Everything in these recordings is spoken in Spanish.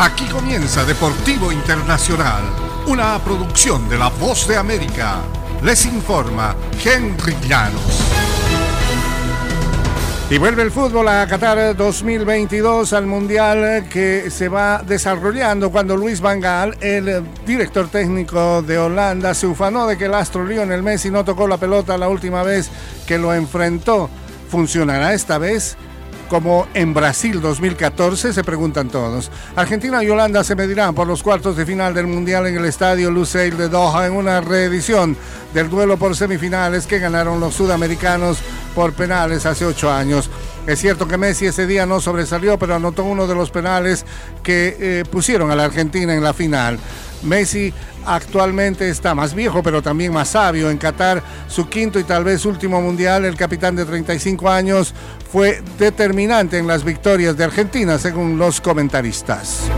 Aquí comienza Deportivo Internacional, una producción de La Voz de América. Les informa Henry Llanos. Y vuelve el fútbol a Qatar 2022 al Mundial que se va desarrollando cuando Luis Van el director técnico de Holanda, se ufanó de que el astro Lionel Messi no tocó la pelota la última vez que lo enfrentó. ¿Funcionará esta vez? Como en Brasil 2014, se preguntan todos. Argentina y Holanda se medirán por los cuartos de final del Mundial en el estadio Lusail de Doha en una reedición del duelo por semifinales que ganaron los sudamericanos por penales hace ocho años. Es cierto que Messi ese día no sobresalió, pero anotó uno de los penales que eh, pusieron a la Argentina en la final. Messi actualmente está más viejo, pero también más sabio. En Qatar, su quinto y tal vez último mundial, el capitán de 35 años fue determinante en las victorias de Argentina, según los comentaristas.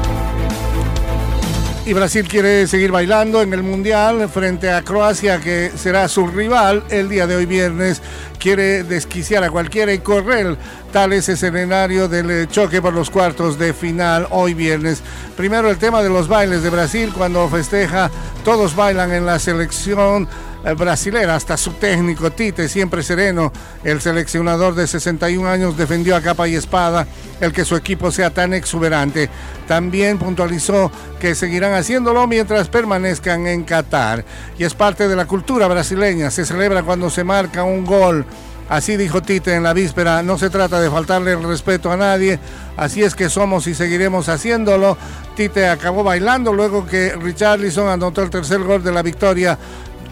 Y Brasil quiere seguir bailando en el Mundial frente a Croacia, que será su rival el día de hoy viernes. Quiere desquiciar a cualquiera y correr. Tal es el escenario del choque por los cuartos de final hoy viernes. Primero el tema de los bailes de Brasil. Cuando festeja, todos bailan en la selección eh, brasilera, hasta su técnico Tite, siempre sereno, el seleccionador de 61 años defendió a capa y espada el que su equipo sea tan exuberante. También puntualizó que seguirán haciéndolo mientras permanezcan en Qatar. Y es parte de la cultura brasileña, se celebra cuando se marca un gol. Así dijo Tite en la víspera, no se trata de faltarle el respeto a nadie, así es que somos y seguiremos haciéndolo. Tite acabó bailando luego que Richarlison anotó el tercer gol de la victoria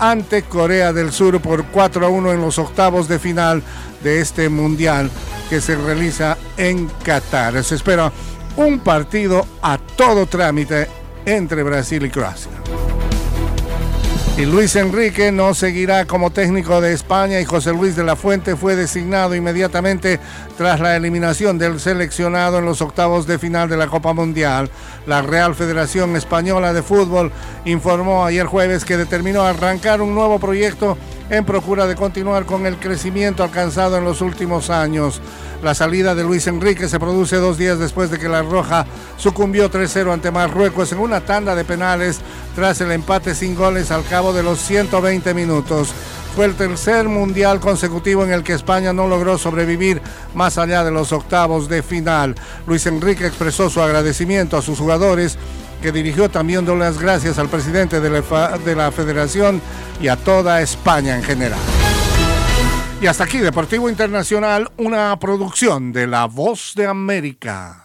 ante Corea del Sur por 4 a 1 en los octavos de final de este mundial que se realiza en Qatar. Se espera un partido a todo trámite entre Brasil y Croacia. Y Luis Enrique no seguirá como técnico de España y José Luis de la Fuente fue designado inmediatamente tras la eliminación del seleccionado en los octavos de final de la Copa Mundial. La Real Federación Española de Fútbol informó ayer jueves que determinó arrancar un nuevo proyecto en procura de continuar con el crecimiento alcanzado en los últimos años. La salida de Luis Enrique se produce dos días después de que la Roja sucumbió 3-0 ante Marruecos en una tanda de penales tras el empate sin goles al cabo de los 120 minutos. Fue el tercer mundial consecutivo en el que España no logró sobrevivir más allá de los octavos de final. Luis Enrique expresó su agradecimiento a sus jugadores que dirigió también las gracias al presidente de la, de la federación y a toda España en general. Y hasta aquí, Deportivo Internacional, una producción de La Voz de América.